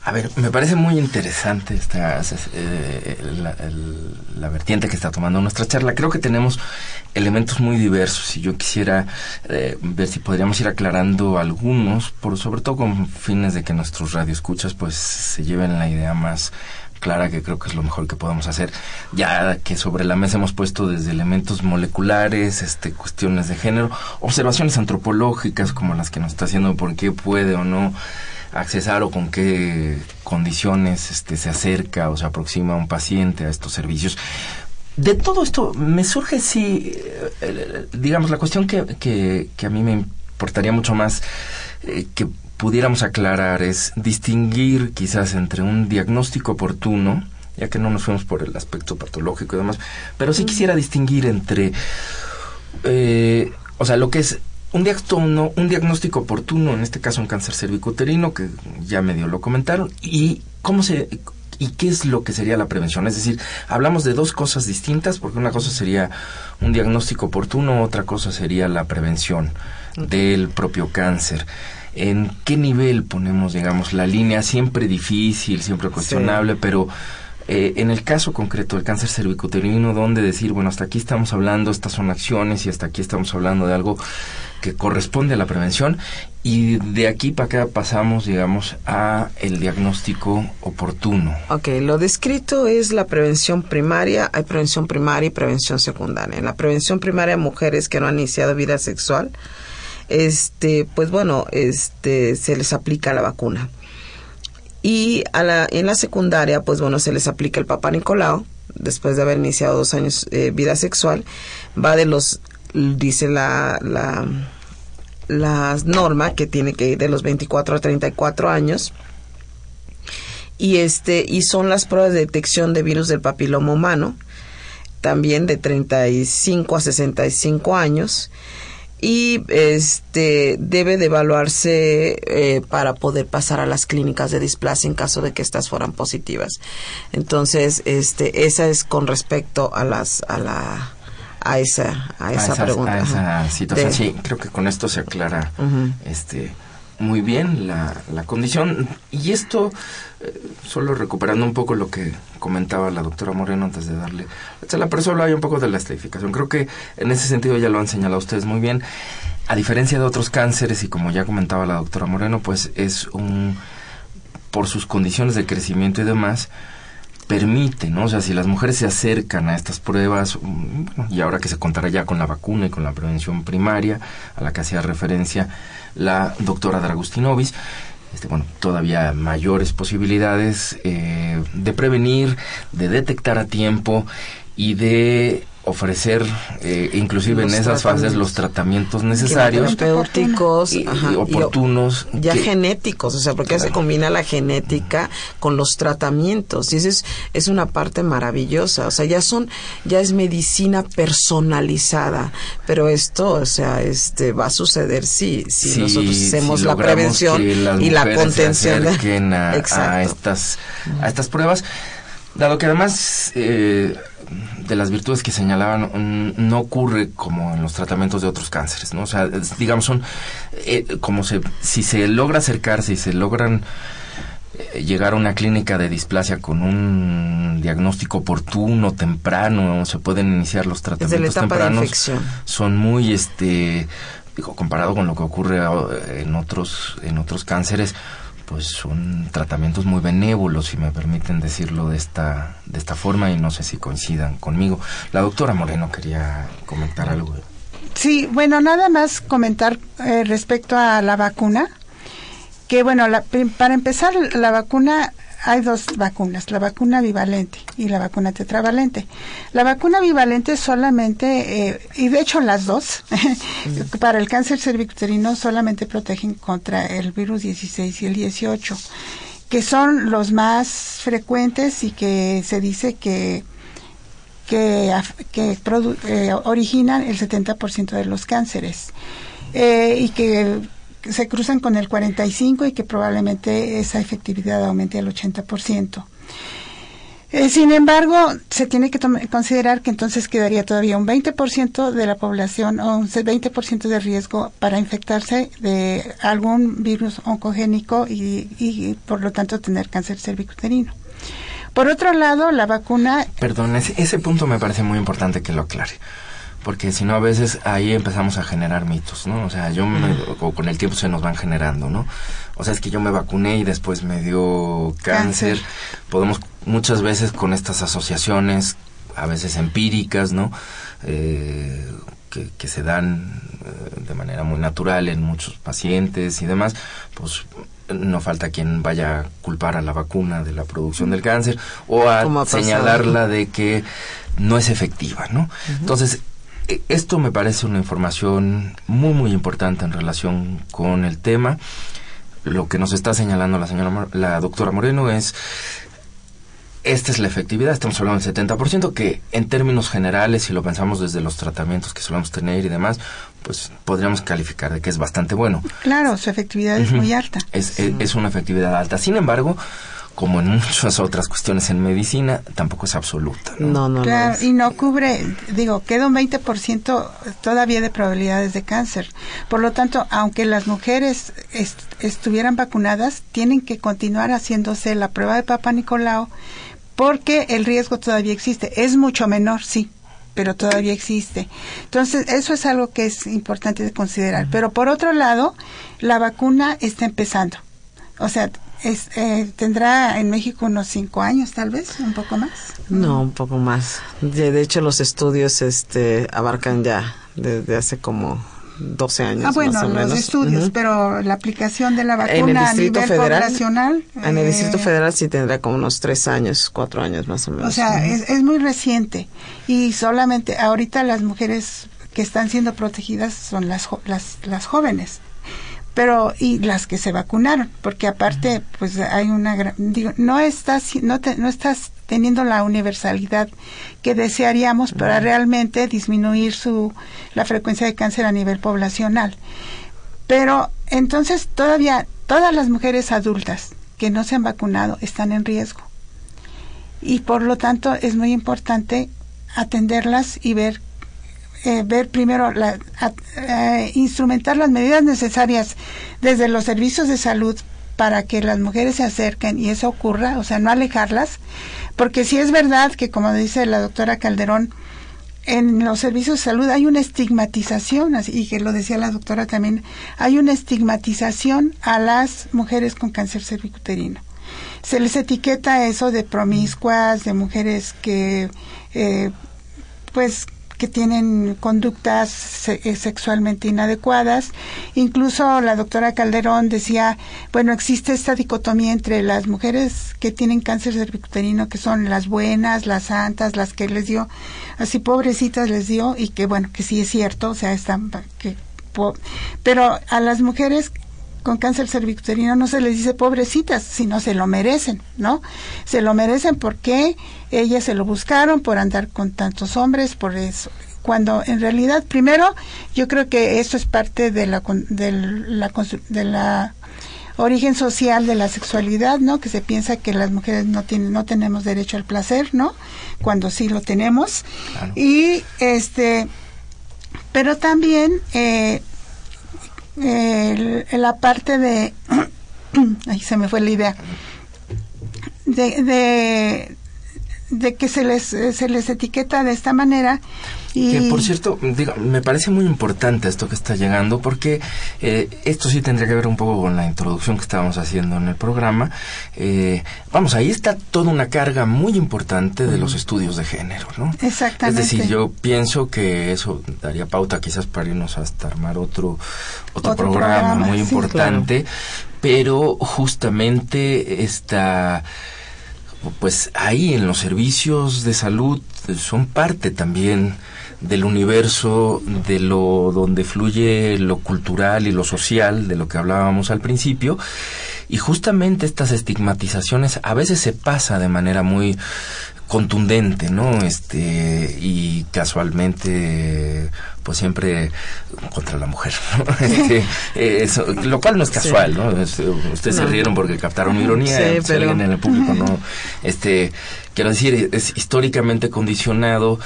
a ver, me parece muy interesante esta eh, la, vertiente que está tomando nuestra charla. Creo que tenemos elementos muy diversos y yo quisiera eh, ver si podríamos ir aclarando algunos, por sobre todo con fines de que nuestros radioescuchas pues se lleven la idea más clara que creo que es lo mejor que podemos hacer. Ya que sobre la mesa hemos puesto desde elementos moleculares este cuestiones de género observaciones antropológicas como las que nos está haciendo por qué puede o no accesar o con qué condiciones este se acerca o se aproxima un paciente a estos servicios. De todo esto me surge sí eh, digamos la cuestión que, que, que a mí me importaría mucho más eh, que pudiéramos aclarar es distinguir quizás entre un diagnóstico oportuno, ya que no nos fuimos por el aspecto patológico y demás, pero sí quisiera distinguir entre, eh, o sea, lo que es un, diagnóstico, un diagnóstico oportuno, en este caso un cáncer cervicuterino, que ya medio lo comentaron, y cómo se y qué es lo que sería la prevención. Es decir, hablamos de dos cosas distintas, porque una cosa sería un diagnóstico oportuno, otra cosa sería la prevención del propio cáncer en qué nivel ponemos, digamos, la línea, siempre difícil, siempre cuestionable, pero eh, en el caso concreto del cáncer cervicuterino, donde decir, bueno, hasta aquí estamos hablando, estas son acciones y hasta aquí estamos hablando de algo que corresponde a la prevención y de aquí para acá pasamos, digamos, a el diagnóstico oportuno. Ok, lo descrito es la prevención primaria, hay prevención primaria y prevención secundaria. En la prevención primaria, mujeres que no han iniciado vida sexual, este, pues bueno, este, se les aplica la vacuna. Y a la, en la secundaria, pues bueno, se les aplica el Papa Nicolau, después de haber iniciado dos años eh, vida sexual, va de los, dice la, la, la norma que tiene que ir de los 24 a 34 años. Y este, y son las pruebas de detección de virus del papiloma humano, también de 35 a 65 años y este debe de evaluarse eh, para poder pasar a las clínicas de displasia en caso de que estas fueran positivas. Entonces este esa es con respecto a las a la a esa a esa, pregunta a esa situación. Sí creo que con esto se aclara este muy bien la, la condición. Y esto, eh, solo recuperando un poco lo que comentaba la doctora Moreno antes de darle la pero solo hay un poco de la estadificación. Creo que en ese sentido ya lo han señalado ustedes muy bien. A diferencia de otros cánceres, y como ya comentaba la doctora Moreno, pues es un, por sus condiciones de crecimiento y demás, permite, ¿no? O sea, si las mujeres se acercan a estas pruebas, mm, y ahora que se contará ya con la vacuna y con la prevención primaria, a la que hacía referencia la doctora Dragustinovis, este, bueno, todavía mayores posibilidades eh, de prevenir, de detectar a tiempo y de ofrecer eh, inclusive en esas fases los tratamientos. necesarios. terapéuticos y, oportunos ya genéticos o sea porque ya se combina la genética con los tratamientos y eso es, es una parte maravillosa o sea ya son ya es medicina personalizada pero esto o sea este va a suceder si si nosotros hacemos la prevención y la contención a, a, estas a estas pruebas. Dado que además eh, de las virtudes que señalaban no ocurre como en los tratamientos de otros cánceres, ¿no? O sea, digamos, son eh, como se, si se logra acercarse y se logran eh, llegar a una clínica de displasia con un diagnóstico oportuno, temprano, se pueden iniciar los tratamientos tempranos, son muy, este, digo, comparado con lo que ocurre en otros, en otros cánceres, pues son tratamientos muy benévolos, si me permiten decirlo de esta, de esta forma, y no sé si coincidan conmigo. La doctora Moreno quería comentar algo. Sí, bueno, nada más comentar eh, respecto a la vacuna, que bueno, para empezar, la vacuna hay dos vacunas, la vacuna bivalente y la vacuna tetravalente. La vacuna bivalente solamente, eh, y de hecho las dos, para el cáncer cervicuterino solamente protegen contra el virus 16 y el 18, que son los más frecuentes y que se dice que que, que eh, originan el 70% de los cánceres eh, y que se cruzan con el 45 y que probablemente esa efectividad aumente al 80%. Eh, sin embargo, se tiene que considerar que entonces quedaría todavía un 20% de la población o un 20% de riesgo para infectarse de algún virus oncogénico y, y por lo tanto tener cáncer cervicuterino. Por otro lado, la vacuna... Perdón, ese punto me parece muy importante que lo aclare porque si no a veces ahí empezamos a generar mitos, ¿no? O sea, yo o con el tiempo se nos van generando, ¿no? O sea, es que yo me vacuné y después me dio cáncer. Podemos muchas veces con estas asociaciones, a veces empíricas, ¿no? Eh, que, que, se dan eh, de manera muy natural en muchos pacientes y demás, pues no falta quien vaya a culpar a la vacuna de la producción del cáncer o a señalarla de que no es efectiva, ¿no? Entonces, esto me parece una información muy, muy importante en relación con el tema. Lo que nos está señalando la señora, la doctora Moreno es esta es la efectividad, estamos hablando del 70%, que en términos generales, si lo pensamos desde los tratamientos que solemos tener y demás, pues podríamos calificar de que es bastante bueno. Claro, su efectividad es muy alta. Es, es, una efectividad alta. Sin embargo, como en muchas otras cuestiones en medicina, tampoco es absoluta. No, no, claro, y no cubre, digo, queda un 20% todavía de probabilidades de cáncer. Por lo tanto, aunque las mujeres estuvieran vacunadas, tienen que continuar haciéndose la prueba de Papa Nicolau porque el riesgo todavía existe. Es mucho menor, sí, pero todavía existe. Entonces, eso es algo que es importante de considerar. Pero por otro lado, la vacuna está empezando. O sea, es, eh, tendrá en México unos cinco años, tal vez, un poco más. No, un poco más. De, hecho, los estudios este, abarcan ya desde hace como 12 años. Ah, bueno, los estudios, pero la aplicación de la vacuna a nivel federal, poblacional. En el Distrito eh, Federal sí tendrá como unos tres años, cuatro años más o menos. O sea, es, es muy reciente y solamente ahorita las mujeres que están siendo protegidas son las, las, las jóvenes pero y las que se vacunaron porque aparte pues hay una digo no estás no no estás teniendo la universalidad que desearíamos para realmente disminuir su la frecuencia de cáncer a nivel poblacional. Pero entonces todavía todas las mujeres adultas que no se han vacunado están en riesgo. Y por lo tanto es muy importante atenderlas y ver eh, ver primero, la, eh, instrumentar las medidas necesarias desde los servicios de salud para que las mujeres se acerquen y eso ocurra, o sea, no alejarlas, porque si es verdad que, como dice la doctora Calderón, en los servicios de salud hay una estigmatización, y que lo decía la doctora también, hay una estigmatización a las mujeres con cáncer cervicuterino. Se les etiqueta eso de promiscuas, de mujeres que, eh, pues, que tienen conductas eh, sexualmente inadecuadas. Incluso la doctora Calderón decía, bueno, existe esta dicotomía entre las mujeres que tienen cáncer cervicuterino, que son las buenas, las santas, las que les dio, así pobrecitas les dio, y que bueno, que sí es cierto, o sea, están, que, pero a las mujeres con cáncer cervicuterino no se les dice pobrecitas, sino se lo merecen, ¿no? Se lo merecen porque ellas se lo buscaron por andar con tantos hombres, por eso. Cuando en realidad, primero, yo creo que esto es parte de la, de la, de la origen social de la sexualidad, ¿no? Que se piensa que las mujeres no tienen, no tenemos derecho al placer, ¿no? Cuando sí lo tenemos. Y este, pero también eh, la parte de, ahí se me fue la idea, de, de que se les se les etiqueta de esta manera y que por cierto digo, me parece muy importante esto que está llegando porque eh, esto sí tendría que ver un poco con la introducción que estábamos haciendo en el programa. Eh, vamos ahí está toda una carga muy importante de los estudios de género no exactamente. es decir yo pienso que eso daría pauta quizás para irnos hasta armar otro otro, programa, muy importante pero justamente esta pues ahí en los servicios de salud son parte también del universo de lo donde fluye lo cultural y lo social de lo que hablábamos al principio. Y justamente estas estigmatizaciones a veces se pasa de manera muy contundente, ¿no? Este, y casualmente, pues siempre contra la mujer, este, eso, lo cual no es casual, ¿no? ustedes se rieron porque captaron mi ironía, sí, pero... en el público, ¿no? Este, quiero decir, es históricamente condicionado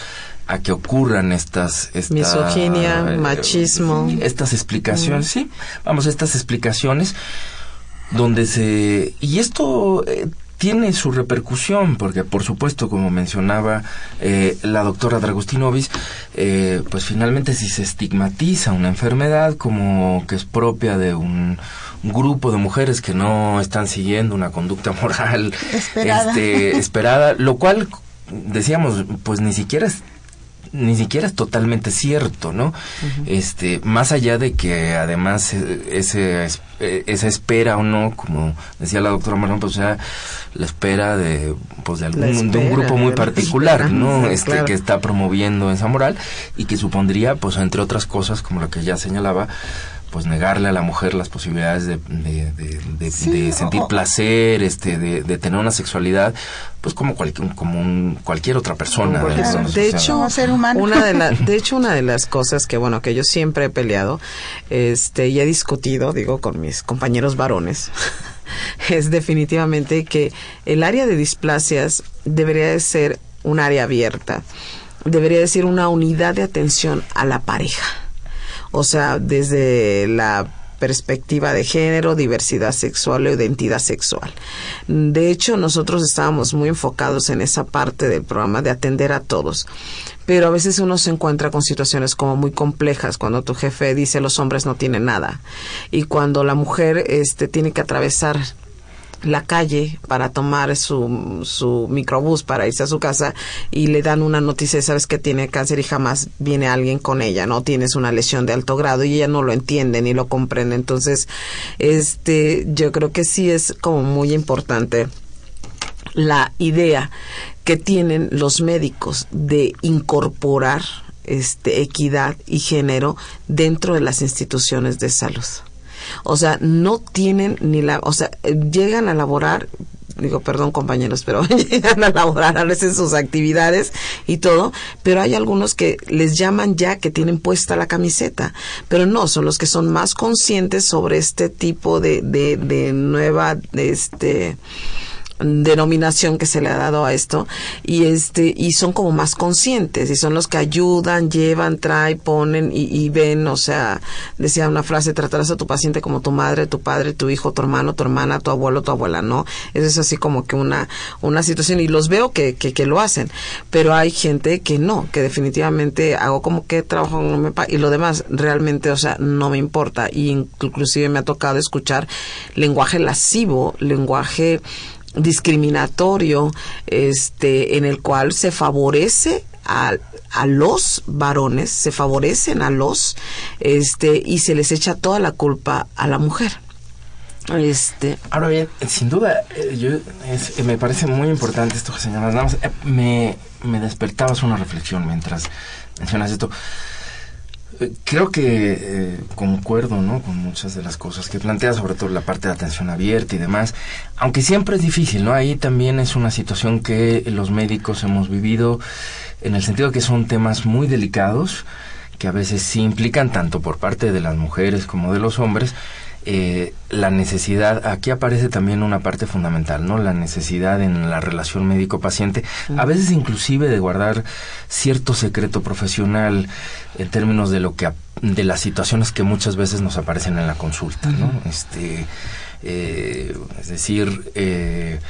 a que ocurran estas, esta, misoginia, eh, machismo, estas explicaciones, sí, vamos, estas explicaciones donde se y esto eh, tiene su repercusión, porque por supuesto, como mencionaba eh, la doctora Dragostinovis, eh, pues finalmente si se estigmatiza una enfermedad como que es propia de un, grupo de mujeres que no están siguiendo una conducta moral esperada, este, esperada lo cual decíamos, pues ni siquiera es ni siquiera es totalmente cierto, ¿no? Este, más allá de que además eh, ese, eh, esa espera o no, como decía la doctora Marón, pues o sea, la espera de, pues de algún, de un grupo muy particular, ¿no? Este, que está promoviendo esa moral y que supondría, pues entre otras cosas, como lo que ya señalaba, pues negarle a la mujer las posibilidades de, de, sentir placer, este, de, tener una sexualidad, pues como cualquier, como cualquier otra persona. de, hecho, ser humano. una de, la, de hecho, una de las cosas que, bueno, que yo siempre he peleado, este, y he discutido, digo, con mis compañeros varones, es definitivamente que el área de displasias debería de ser un área abierta, debería de ser una unidad de atención a la pareja o sea, desde la perspectiva de género, diversidad sexual o identidad sexual. De hecho, nosotros estábamos muy enfocados en esa parte del programa de atender a todos. Pero a veces uno se encuentra con situaciones como muy complejas cuando tu jefe dice los hombres no tienen nada y cuando la mujer este tiene que atravesar la calle para tomar su, su microbús para irse a su casa y le dan una noticia, sabes que tiene cáncer y jamás viene alguien con ella, ¿no? Tienes una lesión de alto grado y ella no lo entiende ni lo comprende. Entonces, este, yo creo que sí es como muy importante la idea que tienen los médicos de incorporar este equidad y género dentro de las instituciones de salud. O sea, no tienen ni la, o sea, llegan a laborar digo, perdón compañeros, pero llegan a laborar a veces sus actividades y todo, pero hay algunos que les llaman ya que tienen puesta la camiseta, pero no, son los que son más conscientes sobre este tipo de, de, de nueva, de este, denominación que se le ha dado a esto y este y son como más conscientes y son los que ayudan llevan traen ponen y, ven o sea decía una frase tratarás a tu paciente como tu madre tu padre tu hijo tu hermano tu hermana tu abuelo tu abuela no eso es así como que una una situación y los veo que, que, que lo hacen pero hay gente que no que definitivamente hago como que trabajo y lo demás realmente o sea no me importa y inclusive me ha tocado escuchar lenguaje lascivo lenguaje discriminatorio este en el cual se favorece a, a, los varones se favorecen a los este y se les echa toda la culpa a la mujer. Este. Ahora bien sin duda eh, yo me parece muy importante esto que señalas. Eh, me me despertabas una reflexión mientras mencionas esto Creo que eh, concuerdo ¿no? con muchas de las cosas que plantea, sobre todo la parte de atención abierta y demás, aunque siempre es difícil, ¿no? Ahí también es una situación que los médicos hemos vivido en el sentido que son temas muy delicados, que a veces sí implican tanto por parte de las mujeres como de los hombres, eh, la necesidad, aquí aparece también una parte fundamental, ¿no? La necesidad en la relación médico-paciente, a veces inclusive de guardar cierto secreto profesional en términos de lo que, de las situaciones que muchas veces nos aparecen en la consulta, ¿no? Este, eh, es decir, eh,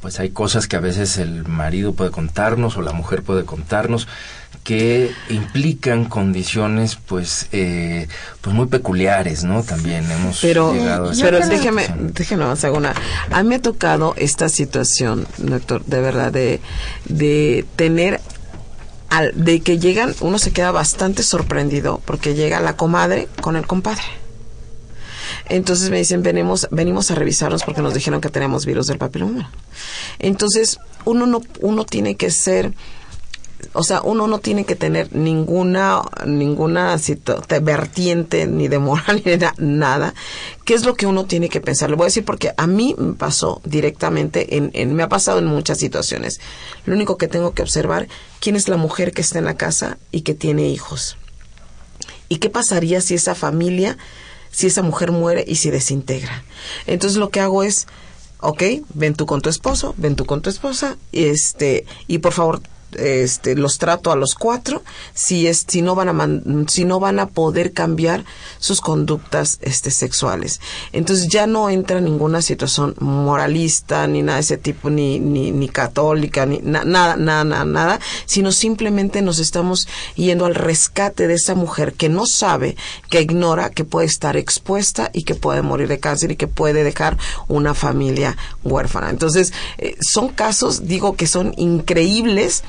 pues hay cosas que a veces el marido puede contarnos o la mujer puede contarnos que implican condiciones pues eh, pues muy peculiares no también hemos pero llegado a esa pero situación. déjeme déjeme una a mí me ha tocado esta situación doctor de verdad de de tener al, de que llegan uno se queda bastante sorprendido porque llega la comadre con el compadre entonces me dicen, venimos, venimos a revisarnos porque nos dijeron que tenemos virus del papiloma. Entonces, uno no, uno tiene que ser, o sea, uno no tiene que tener ninguna, ninguna vertiente ni de moral ni de na- nada. ¿Qué es lo que uno tiene que pensar? Le voy a decir porque a mí me pasó directamente, en, en- me ha pasado en muchas situaciones. Lo único que tengo que observar, quién es la mujer que está en la casa y que tiene hijos. ¿Y qué pasaría si esa familia, si esa mujer muere y se desintegra? Entonces lo que hago es, ok, ven tú con tu esposo, ven tú con tu esposa, este, y por favor, este, los trato a los cuatro, si es, si no van a man- si no van a poder cambiar sus conductas, este, sexuales. Entonces ya no entra ninguna situación moralista, ni nada de ese tipo, ni, ni, ni católica, ni na- nada, nada, nada, nada, sino simplemente nos estamos yendo al rescate de esa mujer que no sabe, que ignora que puede estar expuesta y que puede morir de cáncer y que puede dejar una familia huérfana. Entonces, eh, son casos, digo, que son increíbles,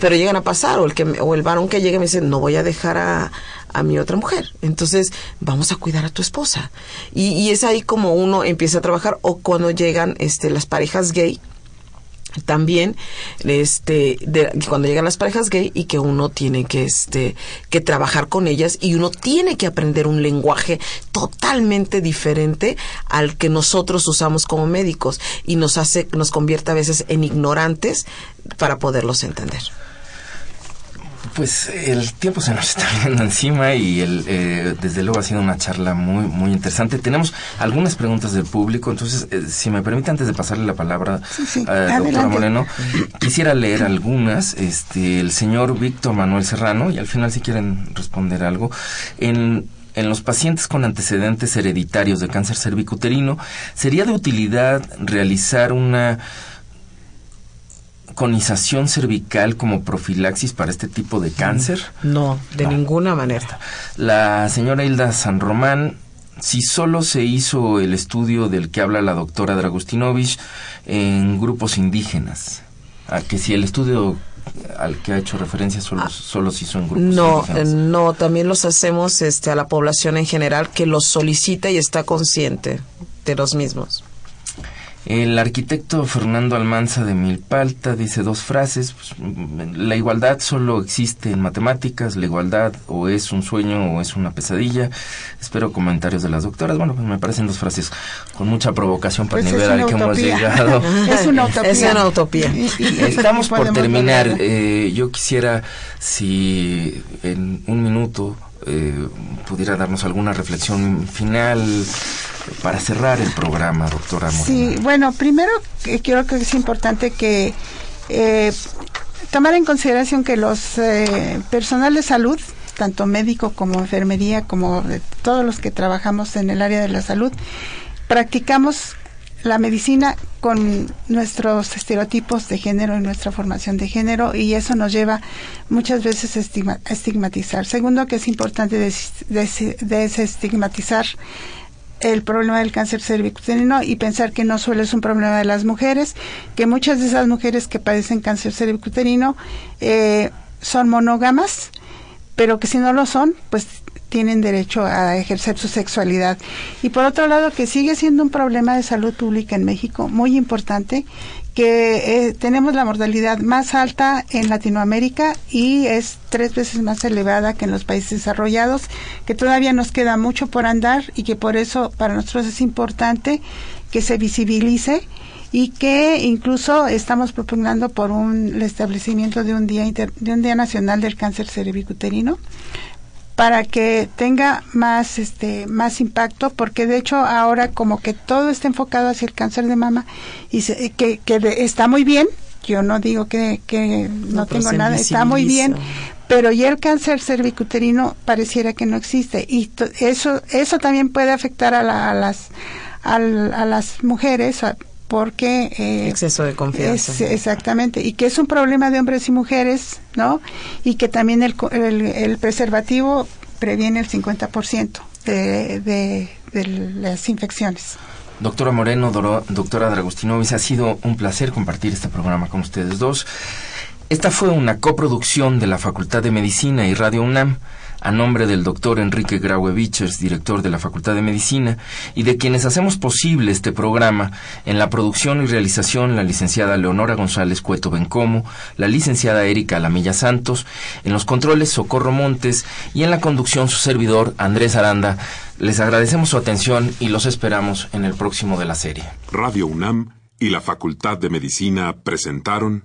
pero llegan a pasar, o el, que, o el varón que llega me dice, no voy a dejar a, a mi otra mujer. Entonces, vamos a cuidar a tu esposa. Y, y es ahí como uno empieza a trabajar, o cuando llegan este, las parejas gay, también este de, cuando llegan las parejas gay y que uno tiene que este que trabajar con ellas y uno tiene que aprender un lenguaje totalmente diferente al que nosotros usamos como médicos y nos hace nos convierte a veces en ignorantes para poderlos entender. Pues el tiempo se nos está viendo encima y el, eh, desde luego ha sido una charla muy muy interesante. Tenemos algunas preguntas del público, entonces eh, si me permite antes de pasarle la palabra sí, a la doctora. Moreno, quisiera leer algunas. Este, el señor Víctor Manuel Serrano y al final si quieren responder algo en en los pacientes con antecedentes hereditarios de cáncer cervicuterino, ¿sería de utilidad realizar una conización cervical como profilaxis para este tipo de cáncer? No, de No. ninguna manera. La señora Hilda San Román, si solo se hizo el estudio del que habla la doctora Dragustinovich en grupos indígenas, a que si el estudio al que ha hecho referencia solo, solo se hizo en grupos No, eh, indígenas. no, también los hacemos este, a la población en general que los solicita y está consciente de los mismos. El arquitecto Fernando Almanza de Milpalta dice dos frases. pues, la igualdad solo existe en matemáticas, la igualdad o es un sueño o es una pesadilla. Espero comentarios de las doctoras. Bueno, pues me parecen dos frases con mucha provocación para Pues el es nivel al que hemos llegado. Es una utopía. Es una utopía. Y- y- Estamos por terminar. Eh, yo quisiera, si en un minuto eh, pudiera darnos alguna reflexión final para cerrar el programa, doctora Moreno. Sí, bueno, primero que creo que es importante que eh, tomar en consideración que los eh, personal de salud, tanto médico como enfermería, como de todos los que trabajamos en el área de la salud, practicamos la medicina con nuestros estereotipos de género y nuestra formación de género y eso nos lleva muchas veces a estigma- a estigmatizar. Segundo, que es importante des- des- desestigmatizar el problema del cáncer cervicuterino y pensar que no solo es un problema de las mujeres, que muchas de esas mujeres que padecen cáncer cervicuterino eh, son monógamas, pero que si no lo son, pues tienen derecho a ejercer su sexualidad. Y por otro lado, que sigue siendo un problema de salud pública en México muy importante, que eh, tenemos la mortalidad más alta en Latinoamérica y es tres veces más elevada que en los países desarrollados, que todavía nos queda mucho por andar y que por eso para nosotros es importante que se visibilice y que incluso estamos propugnando por un el establecimiento de un día inter- de un día nacional del cáncer cervicuterino para que tenga más este más impacto porque de hecho ahora como que todo está enfocado hacia el cáncer de mama y se- que, que está muy bien. Yo no digo que, que no, tengo nada está muy bien pero ya el cáncer cervicuterino pareciera que no existe. Y eso eso también puede afectar a, la- a las al- a, las mujeres a- porque eh, exceso de confianza. exactamente y que es un problema de hombres y mujeres no y que también el, el, preservativo previene el 50% de, de, de las infecciones. Doctora Moreno, doctora Dragostinovis, ha sido un placer compartir este programa con ustedes dos. Esta fue una coproducción de la Facultad de Medicina y Radio UNAM a nombre del doctor Enrique Graue Vichers, director de la Facultad de Medicina, y de quienes hacemos posible este programa, en la producción y realización la licenciada Leonora González Cueto Bencomo, la licenciada Erika Lamilla Santos, en los controles Socorro Montes y en la conducción su servidor Andrés Aranda. Les agradecemos su atención y los esperamos en el próximo de la serie. Radio UNAM y la Facultad de Medicina presentaron